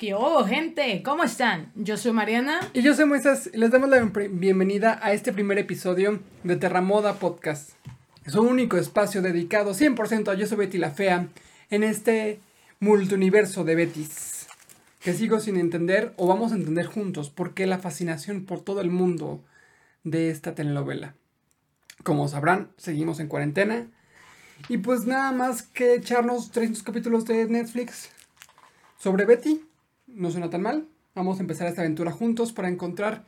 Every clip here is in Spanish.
¿Qué hubo, gente? ¿Cómo están? Yo soy Mariana. Y yo soy Moisés. Les damos la bienvenida a este primer episodio de Terramoda Podcast. Es un único espacio dedicado 100% a Yo soy Betty la Fea en este multiuniverso de Betis. Que sigo sin entender o vamos a entender juntos por qué la fascinación por todo el mundo de esta telenovela. Como sabrán, seguimos en cuarentena. Y pues nada más que echarnos 300 capítulos de Netflix sobre Betty no suena tan mal. Vamos a empezar esta aventura juntos para encontrar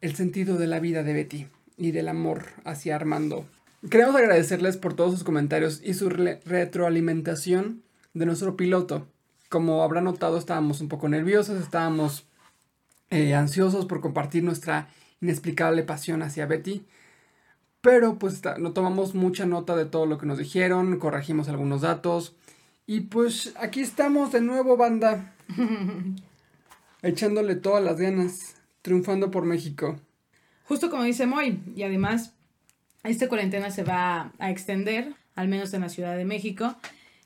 el sentido de la vida de Betty y del amor hacia Armando. Queremos agradecerles por todos sus comentarios y su retroalimentación de nuestro piloto. Como habrán notado, estábamos un poco nerviosos, estábamos eh, ansiosos por compartir nuestra inexplicable pasión hacia Betty. Pero pues no tomamos mucha nota de todo lo que nos dijeron, corregimos algunos datos. Y pues aquí estamos de nuevo, banda. Echándole todas las ganas, triunfando por México. Justo como dice Moy, y además, esta cuarentena se va a extender, al menos en la Ciudad de México,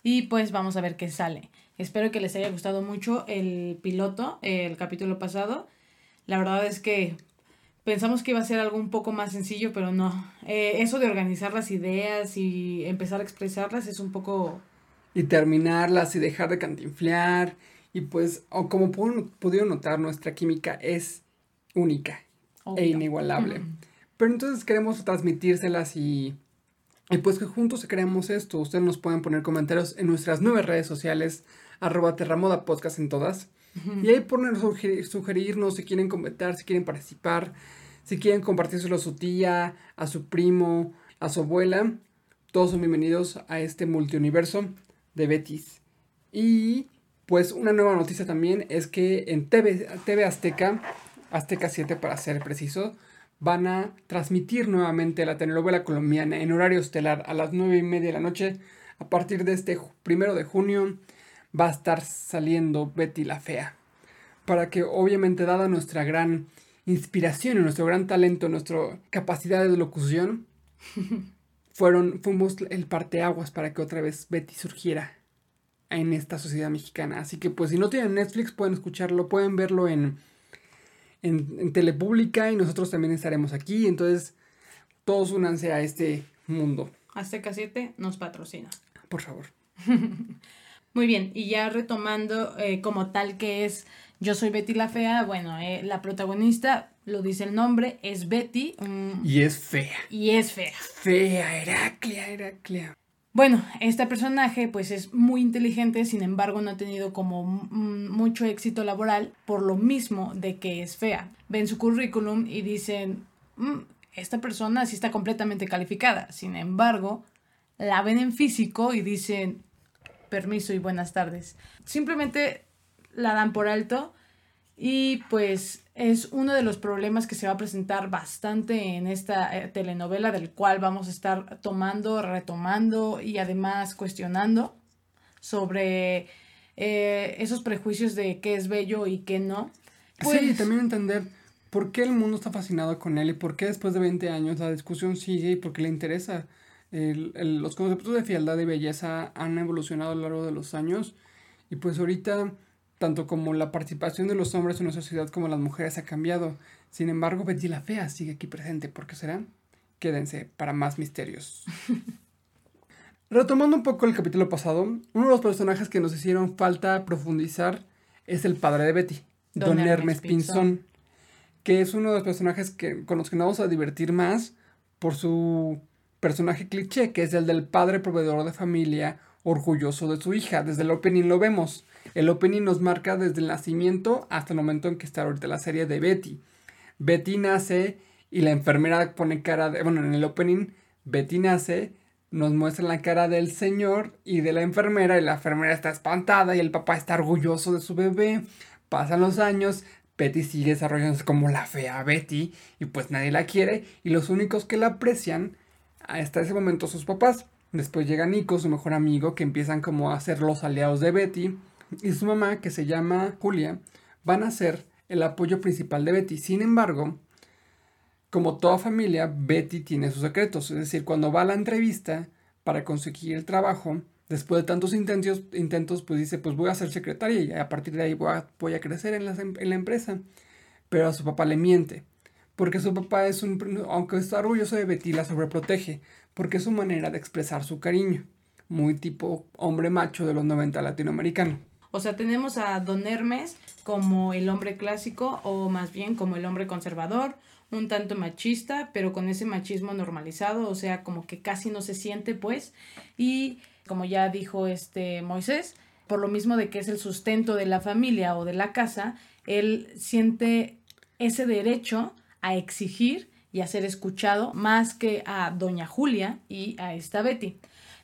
y pues vamos a ver qué sale. Espero que les haya gustado mucho el piloto, el capítulo pasado. La verdad es que pensamos que iba a ser algo un poco más sencillo, pero no. Eh, eso de organizar las ideas y empezar a expresarlas es un poco... Y terminarlas y dejar de cantinflear y pues, como pudieron notar, nuestra química es única e inigualable. Pero entonces queremos transmitírselas y, y pues que juntos creamos esto. Ustedes nos pueden poner comentarios en nuestras nueve redes sociales, arroba Terramoda Podcast en todas. Y ahí poner, sugerirnos si quieren comentar, si quieren participar, si quieren compartírselo a su tía, a su primo, a su abuela. Todos son bienvenidos a este multiuniverso de Betis. Y pues una nueva noticia también es que en TV, TV Azteca, Azteca 7 para ser preciso, van a transmitir nuevamente la telenovela colombiana en horario estelar a las 9 y media de la noche. A partir de este primero de junio va a estar saliendo Betty la Fea. Para que obviamente dada nuestra gran inspiración y nuestro gran talento, nuestra capacidad de locución, fueron, fuimos el parteaguas para que otra vez Betty surgiera en esta sociedad mexicana. Así que pues si no tienen Netflix pueden escucharlo, pueden verlo en, en, Telepública y nosotros también estaremos aquí. Entonces todos únanse a este mundo. Azteca 7 nos patrocina. Por favor. Muy bien, y ya retomando eh, como tal que es Yo soy Betty la Fea, bueno, eh, la protagonista, lo dice el nombre, es Betty. y es fea. Y es fea. Fea, Heraclea, Heraclea. Bueno, este personaje pues es muy inteligente, sin embargo no ha tenido como mucho éxito laboral por lo mismo de que es fea. Ven su currículum y dicen, mm, esta persona sí está completamente calificada. Sin embargo, la ven en físico y dicen, permiso y buenas tardes. Simplemente la dan por alto y pues es uno de los problemas que se va a presentar bastante en esta eh, telenovela del cual vamos a estar tomando, retomando y además cuestionando sobre eh, esos prejuicios de qué es bello y qué no. sí, pues también entender por qué el mundo está fascinado con él y por qué después de 20 años la discusión sigue y por qué le interesa. los conceptos de fialdad y belleza han evolucionado a lo largo de los años y pues ahorita tanto como la participación de los hombres en nuestra sociedad como las mujeres ha cambiado. Sin embargo, Betty la Fea sigue aquí presente. ¿Por qué será? Quédense para más misterios. Retomando un poco el capítulo pasado, uno de los personajes que nos hicieron falta profundizar es el padre de Betty, Don, Hermes, Pinzón, que es uno de los personajes que, con los que nos vamos a divertir más por su personaje cliché, que es el del padre proveedor de familia, orgulloso de su hija. Desde el opening lo vemos. El opening nos marca desde el nacimiento hasta el momento en que está ahorita la serie de Betty. Betty nace y la enfermera pone cara de... Bueno, en el opening Betty nace, nos muestra la cara del señor y de la enfermera y la enfermera está espantada y el papá está orgulloso de su bebé. Pasan los años, Betty sigue desarrollándose como la fea Betty y pues nadie la quiere y los únicos que la aprecian hasta ese momento sus papás. Después llega Nico, su mejor amigo, que empiezan como a ser los aliados de Betty y su mamá, que se llama Julia, van a ser el apoyo principal de Betty. Sin embargo, como toda familia, Betty tiene sus secretos. Es decir, cuando va a la entrevista para conseguir el trabajo, después de tantos intentos, intentos pues dice, pues voy a ser secretaria y a partir de ahí voy a, crecer en la, en la, empresa. Pero a su papá le miente. Porque su papá es un, aunque está orgulloso de Betty, la sobreprotege. Porque es su manera de expresar su cariño. Muy tipo hombre macho de los 90 latinoamericano. O sea, tenemos a Don Hermes como el hombre clásico o más bien como el hombre conservador, un tanto machista, pero con ese machismo normalizado, o sea, como que casi no se siente, pues, y como ya dijo este Moisés, por lo mismo de que es el sustento de la familia o de la casa, él siente ese derecho a exigir y a ser escuchado más que a doña Julia y a esta Betty.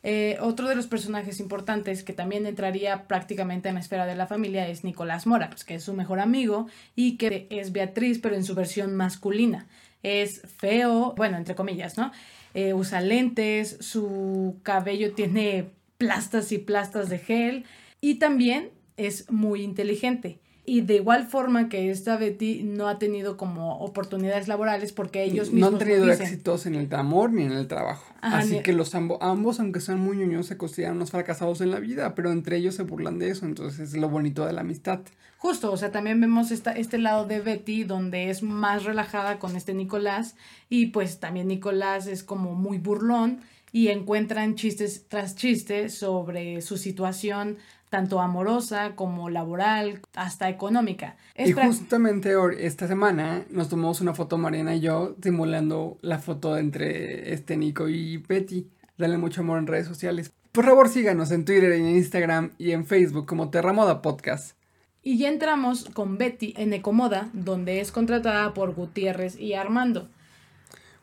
Eh, otro de los personajes importantes que también entraría prácticamente en la esfera de la familia es Nicolás Mora, pues, que es su mejor amigo y que es Beatriz, pero en su versión masculina. Es feo, bueno, entre comillas, ¿no? Eh, usa lentes, su cabello tiene plastas y plastas de gel y también es muy inteligente. Y de igual forma que esta Betty no ha tenido como oportunidades laborales porque ellos mismos. No han tenido éxitos en el amor ni en el trabajo. Así que los ambos, aunque sean muy ñoños, se consideran unos fracasados en la vida, pero entre ellos se burlan de eso. Entonces es lo bonito de la amistad. Justo, o sea, también vemos esta, este lado de Betty donde es más relajada con este Nicolás y pues también Nicolás es como muy burlón y encuentran chistes tras chistes sobre su situación tanto amorosa como laboral, hasta económica. y justamente esta semana nos tomamos una foto Mariana y yo simulando la foto entre este Nico y Betty. Dale mucho amor en redes sociales. Por favor síganos en Twitter, en Instagram y en Facebook como Terramoda Podcast. Y ya entramos con Betty en Ecomoda, donde es contratada por Gutiérrez y Armando.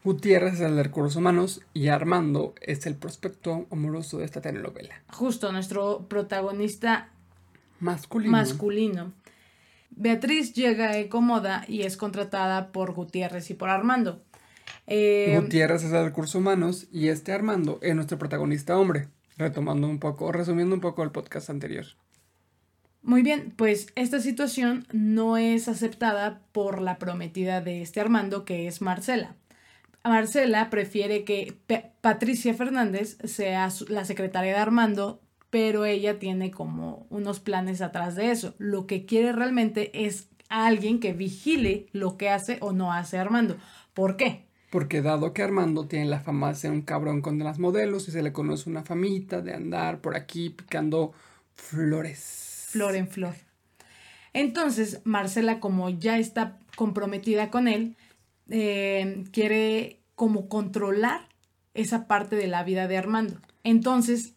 Gutiérrez es el de recursos humanos y Armando es el prospecto amoroso de esta telenovela. Justo, nuestro protagonista masculino. masculino. Beatriz llega a Ecomoda y es contratada por Gutiérrez y por Armando. Eh, Gutiérrez es el de recursos humanos y este Armando es nuestro protagonista hombre. Retomando un poco, resumiendo un poco el podcast anterior. Muy bien, pues esta situación no es aceptada por la prometida de este Armando, que es Marcela. Marcela prefiere que Patricia Fernández sea la secretaria de Armando, pero ella tiene como unos planes atrás de eso. Lo que quiere realmente es alguien que vigile lo que hace o no hace Armando. ¿Por qué? Porque dado que Armando tiene la fama de ser un cabrón con las modelos y se le conoce una famita de andar por aquí picando flores. Flor en flor. Entonces, Marcela, como ya está comprometida con él, eh, quiere como controlar esa parte de la vida de Armando. Entonces,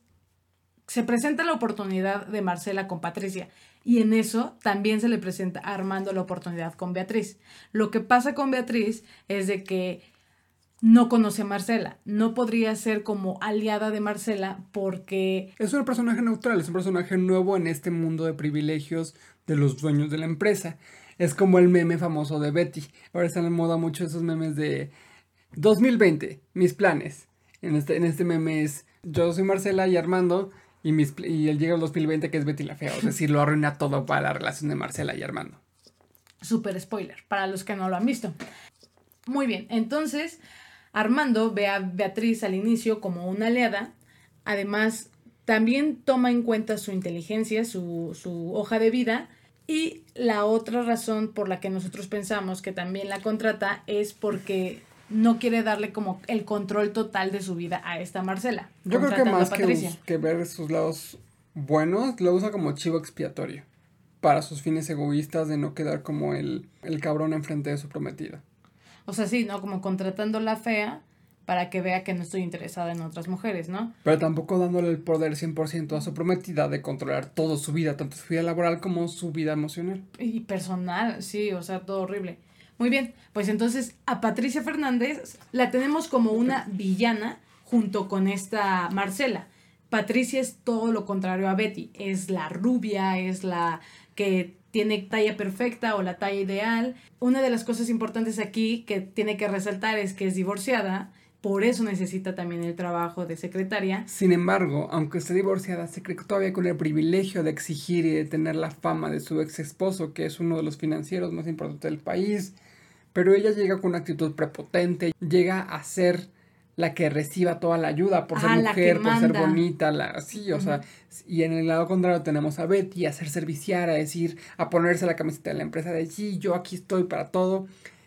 se presenta la oportunidad de Marcela con Patricia y en eso también se le presenta a Armando la oportunidad con Beatriz. Lo que pasa con Beatriz es de que no conoce a Marcela, no podría ser como aliada de Marcela porque... Es un personaje neutral, es un personaje nuevo en este mundo de privilegios de los dueños de la empresa. Es como el meme famoso de Betty. Ahora están en moda mucho esos memes de 2020, mis planes. En este, en este meme es yo soy Marcela y Armando y, mis, y él llega el 2020 que es Betty la Fea. Es decir, lo arruina todo para la relación de Marcela y Armando. Super spoiler, para los que no lo han visto. Muy bien, entonces Armando ve a Beatriz al inicio como una aliada. Además, también toma en cuenta su inteligencia, su, su hoja de vida y la otra razón por la que nosotros pensamos que también la contrata es porque no quiere darle como el control total de su vida a esta Marcela. Yo creo que más que, ver sus lados buenos, lo usa como chivo expiatorio para sus fines egoístas de no quedar como el, el cabrón enfrente de su prometida. O sea, sí, ¿no? Como contratando la fea para que vea que no estoy interesada en otras mujeres, ¿no? Pero tampoco dándole el poder 100% a su prometida de controlar toda su vida, tanto su vida laboral como su vida emocional. Y personal, sí, o sea, todo horrible. Muy bien, pues entonces a Patricia Fernández la tenemos como una villana junto con esta Marcela. Patricia es todo lo contrario a Betty, es la rubia, es la que tiene talla perfecta o la talla ideal. Una de las cosas importantes aquí que tiene que resaltar es que es divorciada, por eso necesita también el trabajo de secretaria. Sin embargo, aunque esté divorciada, se cree todavía con el privilegio de exigir y de tener la fama de su ex esposo, que es uno de los financieros más importantes del país. Pero ella llega con una actitud prepotente, llega a ser la que reciba toda la ayuda por ser mujer, por ser bonita, la, sí, o sea, y en el lado contrario tenemos a Betty a ser serviciar, a decir, a ponerse la camiseta de la empresa de sí, yo aquí estoy para todo,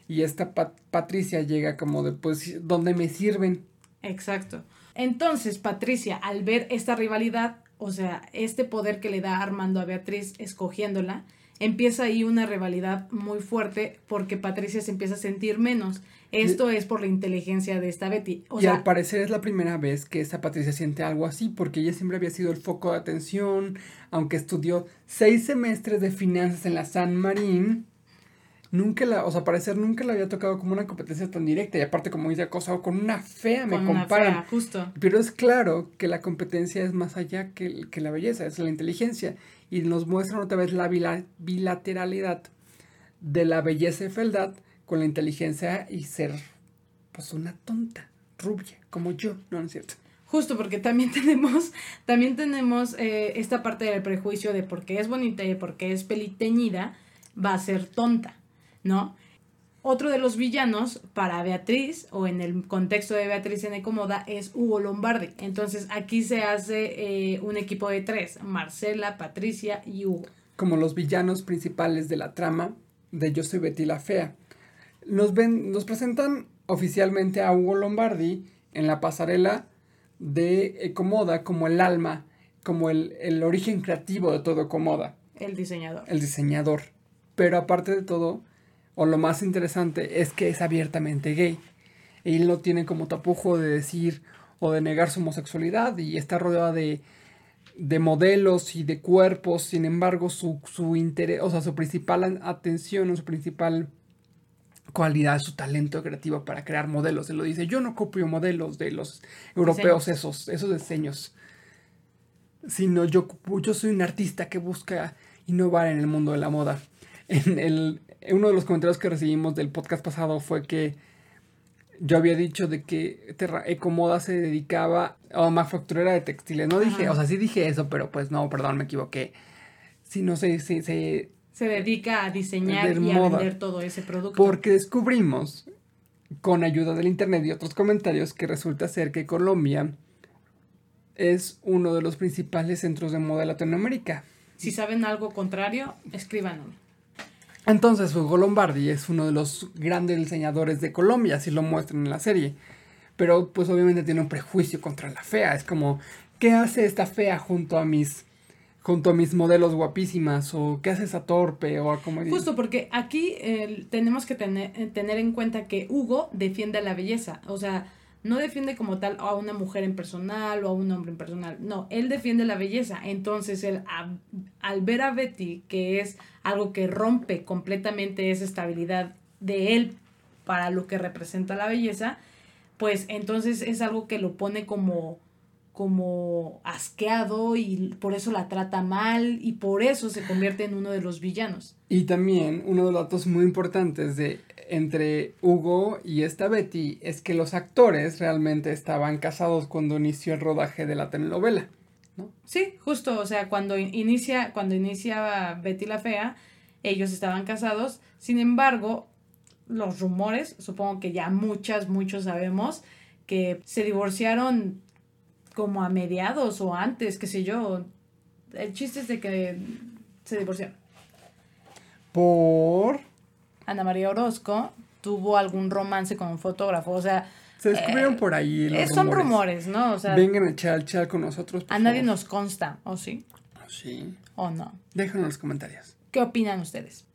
y esta Patricia llega como de, pues, ¿dónde me sirven? Exacto. Entonces, Patricia, al ver esta rivalidad, o sea, este poder que le da Armando a Beatriz escogiéndola, empieza ahí una rivalidad muy fuerte porque Patricia se empieza a sentir menos. Esto es por la inteligencia de esta Betty. y al parecer es la primera vez que esta Patricia siente algo así, porque ella siempre había sido el foco de atención, aunque estudió seis semestres de finanzas en la San Marín. Nunca la, o sea, parecer nunca le había tocado como una competencia tan directa. Y aparte, como dice acosado con una fea, me comparan. justo. Pero es claro que la competencia es más allá que, que la belleza, es la inteligencia y nos muestran otra vez la bilateralidad de la belleza de fealdad con la inteligencia y ser pues una tonta, rubia, como yo, no, es cierto. Justo porque también tenemos, también tenemos eh, esta parte del prejuicio de porque es bonita y porque es peliteñida, va a ser tonta, ¿no? Otro de los villanos para Beatriz, o en el contexto de Beatriz en Ecomoda, es Hugo Lombardi. Entonces aquí se hace eh, un equipo de tres, Marcela, Patricia y Hugo. Como los villanos principales de la trama de Yo soy Betty la Fea. Nos, ven, nos presentan oficialmente a Hugo Lombardi en la pasarela de Ecomoda como el alma, como el, el origen creativo de todo Ecomoda. El diseñador. El diseñador. Pero aparte de todo, o lo más interesante es que es abiertamente gay. Y él no tiene como tapujo de decir o de negar su homosexualidad y está rodeado de, de modelos y de cuerpos, sin embargo su, su interés, o sea, su principal atención o su principal cualidad es su talento creativo para crear modelos. Él lo dice, yo no copio modelos de los europeos esos, esos diseños, sino yo, yo soy un artista que busca innovar en el mundo de la moda. En el, uno de los comentarios que recibimos del podcast pasado fue que yo había dicho de que Terra Ecomoda se dedicaba a manufacturera de textiles. No dije, o sea, sí dije eso, pero pues no, perdón, me equivoqué. Sí, no sé, sí, se... Se dedica a diseñar y a vender todo ese producto. Porque descubrimos, con ayuda del internet y otros comentarios, que resulta ser que Colombia es uno de los principales centros de moda de Latinoamérica. Si saben algo contrario, escríbanos. Entonces, Hugo Lombardi es uno de los grandes diseñadores de Colombia, así lo muestran en la serie. Pero, pues, obviamente tiene un prejuicio contra la fea. Es como, ¿qué hace esta fea junto a mis junto a mis modelos guapísimas o qué hace esa torpe o a como Justo porque aquí tenemos que tener, tener en cuenta que Hugo defiende la belleza, o sea, no defiende como tal a una mujer en personal o a un hombre en personal, no, él defiende la belleza. Entonces, él, al ver a Betty, que es algo que rompe completamente esa estabilidad de él para lo que representa la belleza, pues entonces es algo que lo pone como como asqueado y por eso la trata mal y por eso se convierte en uno de los villanos. Y también uno de los datos muy importantes de entre Hugo y esta Betty es que los actores realmente estaban casados cuando inició el rodaje de la telenovela, ¿no? Sí, justo, o sea, cuando inicia, cuando inicia Betty la Fea, ellos estaban casados, sin embargo, los rumores, supongo que ya muchas, muchos sabemos, que se divorciaron como a mediados o antes, qué sé yo. El chiste es de que se divorciaron. Por Ana María Orozco tuvo algún romance con un fotógrafo, o sea... Se descubrieron por ahí los eh, Son rumores, ¿no? O sea, Vengan a echar al chat con nosotros. a nadie nos consta, ¿o sí? Sí. ¿O no? Déjanos en los comentarios. ¿Qué opinan ustedes?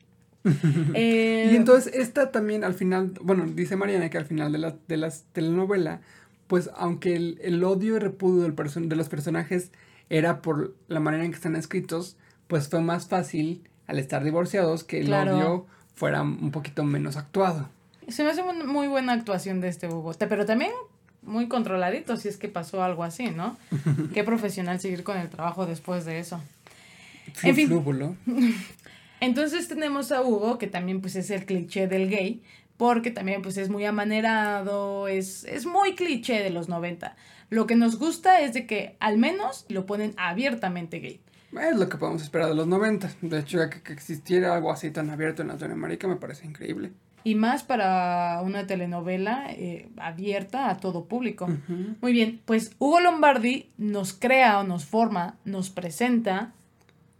Eh, y entonces esta también al final, bueno, dice Mariana que al final de la, de las telenovela, pues aunque el, odio y repudio del de los personajes era por la manera en que están escritos, pues fue más fácil al estar divorciados que el odio fuera un poquito menos actuado. Se me hace muy buena actuación de este Hugo, pero también muy controladito si es que pasó algo así, ¿no? Qué profesional seguir con el trabajo después de eso. en fin. Entonces tenemos a Hugo, que también pues es el cliché del gay, porque también pues es muy amanerado, es, es muy cliché de los 90. Lo que nos gusta es de que al menos lo ponen abiertamente gay. Es lo que podemos esperar de los 90. De hecho, que, que existiera algo así tan abierto en Latinoamérica me parece increíble. Y más para una telenovela eh, abierta a todo público. Muy bien, pues Hugo Lombardi nos crea o nos forma, nos presenta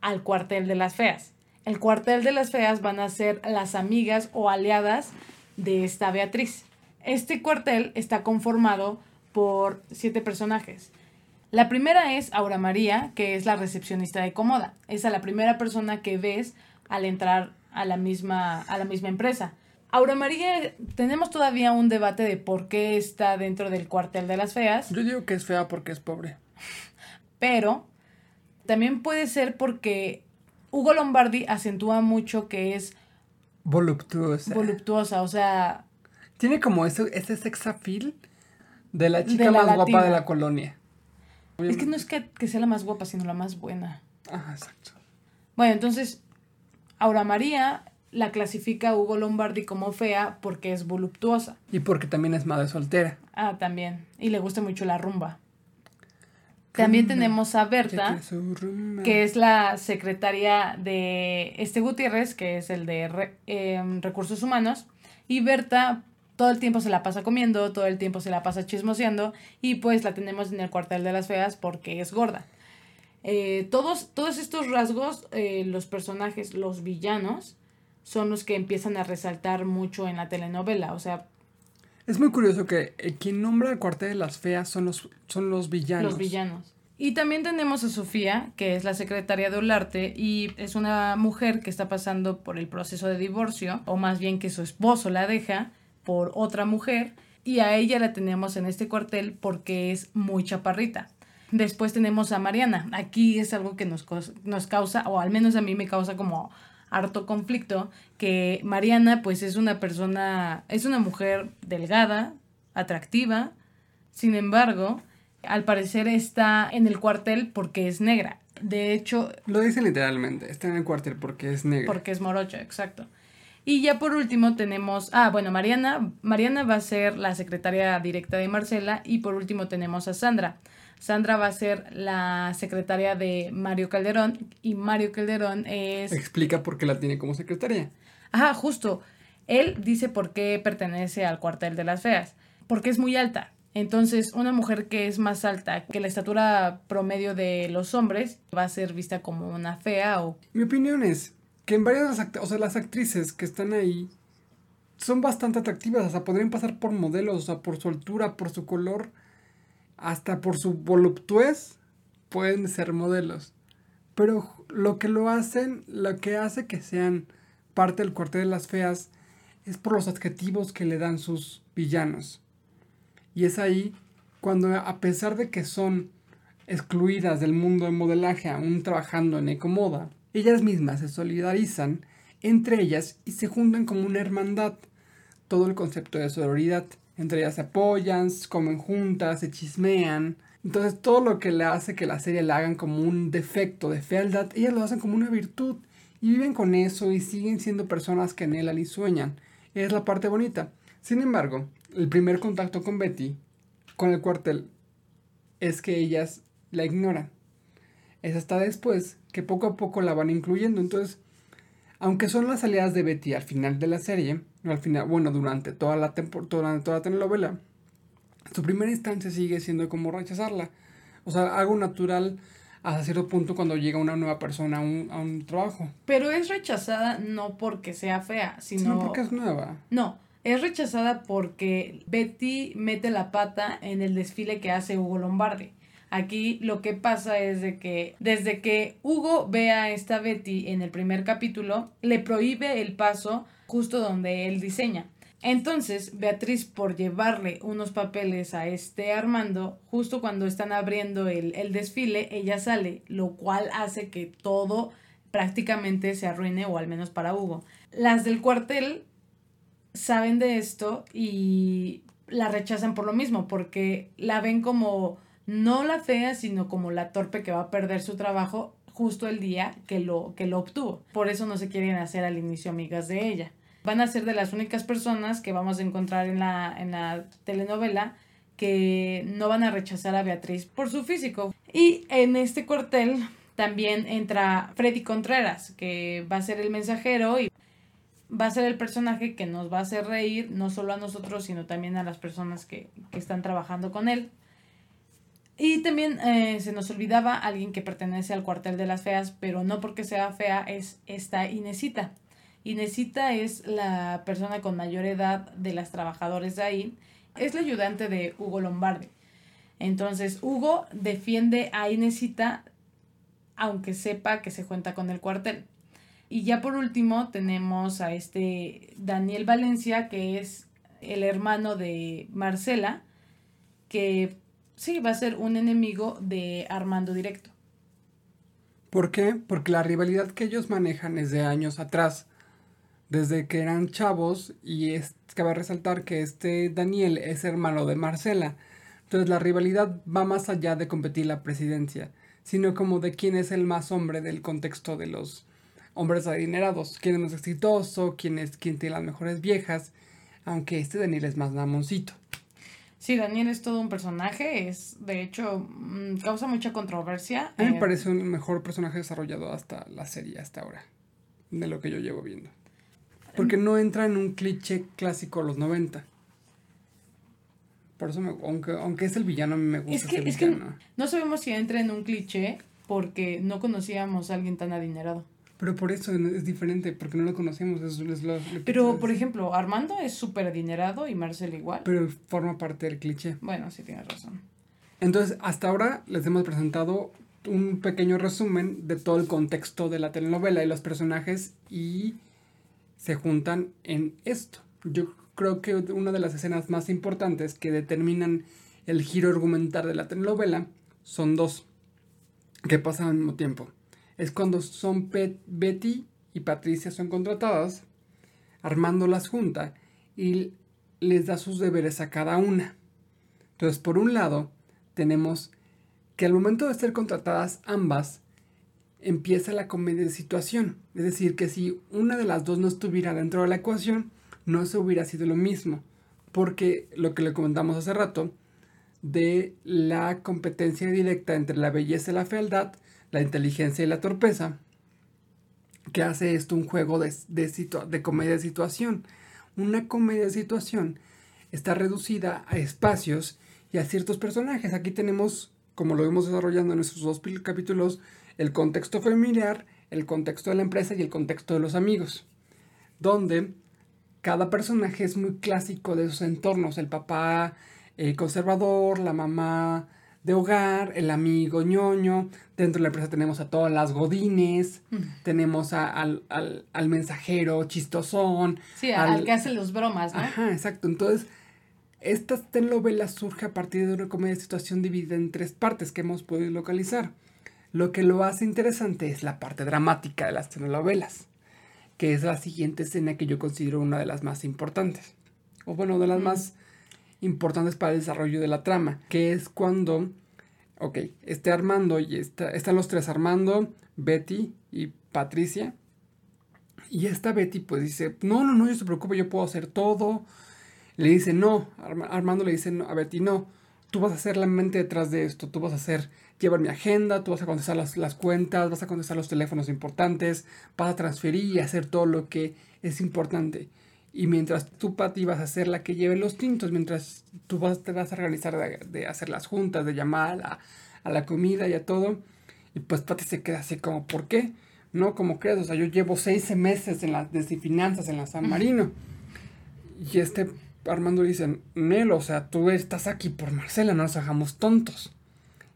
al cuartel de las feas. El cuartel de las feas van a ser las amigas o aliadas de esta Beatriz. Este cuartel está conformado por siete personajes. La primera es Aura María, que es la recepcionista de Comoda. Es a la primera persona que ves al entrar a la misma, a la misma empresa. Aura María, tenemos todavía un debate de por qué está dentro del cuartel de las feas. Yo digo que es fea porque es pobre. Pero también puede ser porque Hugo Lombardi acentúa mucho que es voluptuosa. Voluptuosa, o sea. Tiene como ese, ese sex appeal de la chica más guapa de la colonia. Es que no es que, que, sea la más guapa, sino la más buena. Ajá, exacto. Bueno, entonces, Aura María la clasifica Hugo Lombardi como fea porque es voluptuosa. Y porque también es madre soltera. Ah, también. Y le gusta mucho la rumba. También tenemos a Berta, que es la secretaria de este Gutiérrez, que es el de em, recursos humanos. Y Berta todo el tiempo se la pasa comiendo, todo el tiempo se la pasa chismoseando y pues la tenemos en el cuartel de las feas porque es gorda. Eh, todos, todos estos rasgos, eh, los personajes, los villanos, son los que empiezan a resaltar mucho en la telenovela. O sea, es muy curioso que eh, quien nombra el cuartel de las feas son los, son los villanos. Los villanos. Y también tenemos a Sofía, que es la secretaria de Olarte, y es una mujer que está pasando por el proceso de divorcio, o más bien que su esposo la deja por otra mujer, y a ella la tenemos en este cuartel porque es muy chaparrita. Después tenemos a Mariana. Aquí es algo que nos, nos causa, o al menos a mí me causa como harto conflicto, que Mariana pues es una persona, es una mujer delgada, atractiva, sin embargo, al parecer está en el cuartel porque es negra. De hecho... Lo dice literalmente, está en el cuartel porque es negra. Porque es morocha, exacto. Y ya por último tenemos, ah, bueno, Mariana, Mariana va a ser la secretaria directa de Marcela y por último tenemos a Sandra. Sandra va a ser la secretaria de Mario Calderón y Mario Calderón es... Explica por qué la tiene como secretaria. Ajá, justo. Él dice por qué pertenece al cuartel de las feas. Porque es muy alta. Entonces, una mujer que es más alta que la estatura promedio de los hombres va a ser vista como una fea o... Mi opinión es que en varias de las, o sea, las actrices que están ahí son bastante atractivas. O sea, podrían pasar por modelos, o sea, por su altura, por su color hasta por su voluptuez pueden ser modelos. Pero lo que lo hacen, lo que hace que sean parte del cuartel de las feas es por los adjetivos que le dan sus villanos. Y es ahí cuando a pesar de que son excluidas del mundo de modelaje aún trabajando en ecomoda, ellas mismas se solidarizan entre ellas y se juntan como una hermandad. Todo el concepto de sororidad. Entre ellas se apoyan, comen juntas, se chismean. Entonces todo lo que le hace que la serie la hagan como un defecto de fealdad, ellas lo hacen como una virtud. Y viven con eso y siguen siendo personas que anhelan y sueñan. Es la parte bonita. Sin embargo, el primer contacto con Betty, con el cuartel, es que ellas la ignoran. Es hasta después que poco a poco la van incluyendo. Entonces, aunque son las aliadas de Betty al final de la serie, al final, bueno, durante toda la, durante toda la telenovela, su primera instancia sigue siendo como rechazarla. O sea, algo natural hasta cierto punto cuando llega una nueva persona a un, a un trabajo. Pero es rechazada no porque sea fea, sino... Sino porque es nueva. No, es rechazada porque Betty mete la pata en el desfile que hace Hugo Lombardi. Aquí lo que pasa es de que desde que Hugo ve a esta Betty en el primer capítulo, le prohíbe el paso justo donde él diseña. Entonces, Beatriz, por llevarle unos papeles a este Armando, justo cuando están abriendo el, el, desfile, ella sale, lo cual hace que todo prácticamente se arruine, o al menos para Hugo. Las del cuartel saben de esto y la rechazan por lo mismo, porque la ven como no la fea, sino como la torpe que va a perder su trabajo, justo el día que lo, que lo obtuvo. Por eso no se quieren hacer al inicio amigas de ella. Van a ser de las únicas personas que vamos a encontrar en la, en la telenovela que no van a rechazar a Beatriz por su físico. Y en este cuartel también entra Freddy Contreras, que va a ser el mensajero y va a ser el personaje que nos va a hacer reír, no solo a nosotros, sino también a las personas que, están trabajando con él. Y también eh, se nos olvidaba alguien que pertenece al cuartel de las feas, pero no porque sea fea, es esta Inesita. Inesita es la persona con mayor edad de las trabajadoras de ahí. Es la ayudante de Hugo Lombardi. Entonces, Hugo defiende a Inesita aunque sepa que se cuenta con el cuartel. Y ya por último tenemos a este Daniel Valencia, que es el hermano de Marcela, que sí va a ser un enemigo de Armando Directo. ¿Por qué? Porque la rivalidad que ellos manejan es de años atrás, desde que eran chavos, y es, cabe resaltar que este Daniel es hermano de Marcela. Entonces la rivalidad va más allá de competir la presidencia, sino como de quién es el más hombre del contexto de los hombres adinerados, quién es más exitoso, quién es quién tiene las mejores viejas, aunque este Daniel es más mamoncito. Sí, Daniel es todo un personaje, es de hecho mm, causa mucha controversia. A mí me eh, parece un mejor personaje desarrollado hasta la serie, hasta ahora, de lo que yo llevo viendo. Porque no entra en un cliché clásico de los 90. Por eso, aunque, aunque es el villano, a mí me gusta. Es que, es que no sabemos si entra en un cliché porque no conocíamos a alguien tan adinerado. Pero por eso es diferente, porque no lo conocemos. pero, por ejemplo, Armando es súper adinerado y Marcel igual. Pero forma parte del cliché. Bueno, sí, tienes razón. Entonces, hasta ahora les hemos presentado un pequeño resumen de todo el contexto de la telenovela y los personajes y se juntan en esto. Yo creo que una de las escenas más importantes que determinan el giro argumental de la telenovela son dos que pasan al mismo tiempo es cuando son Betty y Patricia son contratadas, Armando las junta y les da sus deberes a cada una. Entonces, por un lado, tenemos que al momento de ser contratadas ambas, empieza la comedia de situación. Es decir, que si una de las dos no estuviera dentro de la ecuación, no se hubiera sido lo mismo. Porque lo que le comentamos hace rato, de la competencia directa entre la belleza y la fealdad, la inteligencia y la torpeza, que hace esto un juego de, de, comedia de situación. Una comedia de situación está reducida a espacios y a ciertos personajes. Aquí tenemos, como lo vemos desarrollando en nuestros dos capítulos, el contexto familiar, el contexto de la empresa y el contexto de los amigos, donde cada personaje es muy clásico de esos entornos. El papá eh, conservador, la mamá de hogar, el amigo ñoño, dentro de la empresa tenemos a todas las godines, mm. tenemos al, mensajero chistosón. Sí, al, que hace los bromas, ¿no? Ajá, exacto. Entonces, esta telenovela surge a partir de una comedia de situación dividida en tres partes que hemos podido localizar. Lo que lo hace interesante es la parte dramática de las telenovelas, que es la siguiente escena que yo considero una de las más importantes. O bueno, de las mm. más importantes para el desarrollo de la trama, que es cuando, ok, este Armando y está, están los tres Armando, Betty y Patricia. Y esta Betty pues dice, no, no, no, yo se preocupe, yo puedo hacer todo. Le dice, no, Armando le dice no, a Betty, no, tú vas a ser la mente detrás de esto, tú vas a hacer, llevar mi agenda, tú vas a contestar las, las cuentas, vas a contestar los teléfonos importantes, vas a transferir y hacer todo lo que es importante. Y mientras tú, Pati, vas a ser la que lleve los tintos, mientras tú vas, te vas a organizar de, hacer las juntas, de llamar a, a, la comida y a todo. Y pues Pati se queda así como, ¿por qué? No, como crees, o sea, yo llevo seis meses en las de finanzas en la San Marino. Y este Armando dice, Nel, o sea, tú estás aquí por Marcela, no nos hagamos tontos.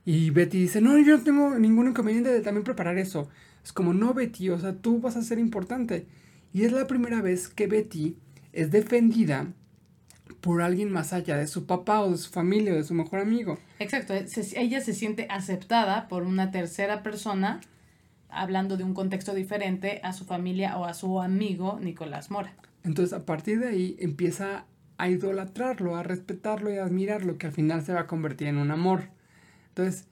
Y Betty dice, no, yo no tengo ningún inconveniente de también preparar eso. Es como, no, Betty, o sea, tú vas a ser importante. Y es la primera vez que Betty es defendida por alguien más allá de su papá o de su familia o de su mejor amigo. Exacto, ella se siente aceptada por una tercera persona hablando de un contexto diferente a su familia o a su amigo Nicolás Mora. Entonces a partir de ahí empieza a idolatrarlo, a respetarlo y a admirarlo, que al final se va a convertir en un amor. Entonces,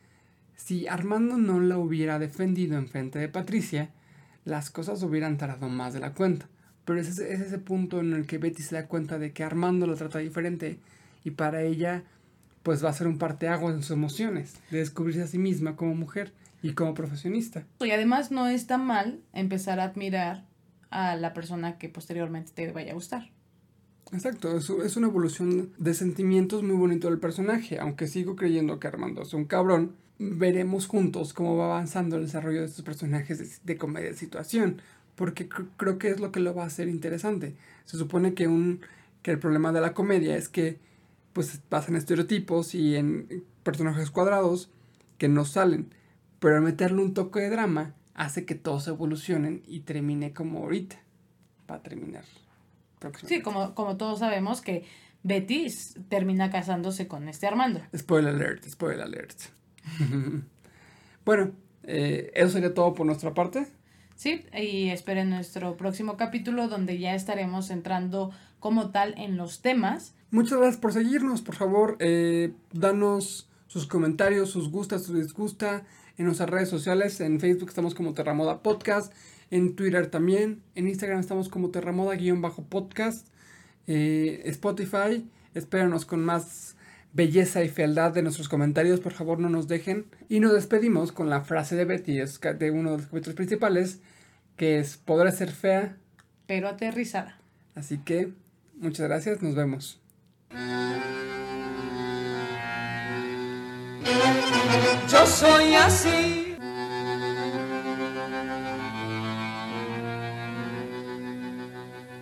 si Armando no la hubiera defendido en frente de Patricia, las cosas hubieran tardado más de la cuenta. Pero es ese, es ese punto en el que Betty se da cuenta de que Armando la trata diferente y para ella pues va a ser un parteaguas en sus emociones, de descubrirse a sí misma como mujer y como profesionista. Y además no está mal empezar a admirar a la persona que posteriormente te vaya a gustar. Exacto, es, es una evolución de sentimientos muy bonito del personaje, aunque sigo creyendo que Armando es un cabrón, veremos juntos cómo va avanzando el desarrollo de estos personajes de, comedia de situación, porque creo que es lo que lo va a hacer interesante. Se supone que, un, que el problema de la comedia es que pues pasan estereotipos y en personajes cuadrados que no salen. Pero al meterle un toque de drama hace que todos evolucionen y termine como ahorita. Va a terminar. Sí, como, como todos sabemos que Betty termina casándose con este Armando. Spoiler alert, spoiler alert. bueno, eh, eso sería todo por nuestra parte. Sí, y esperen nuestro próximo capítulo donde ya estaremos entrando como tal en los temas Muchas gracias por seguirnos. Por favor, eh, danos sus comentarios, sus gustas, sus disgusta en nuestras redes sociales. En Facebook estamos como Terramoda Podcast. En Twitter también. En Instagram estamos como Terramoda-podcast. Eh, Spotify. Espéranos con más belleza y fealdad de nuestros comentarios. Por favor, no nos dejen. Y nos despedimos con la frase de Betty, es de uno de los capítulos principales, que es, podrá ser fea. Pero aterrizada. Así que, muchas gracias. Nos vemos. Yo soy así.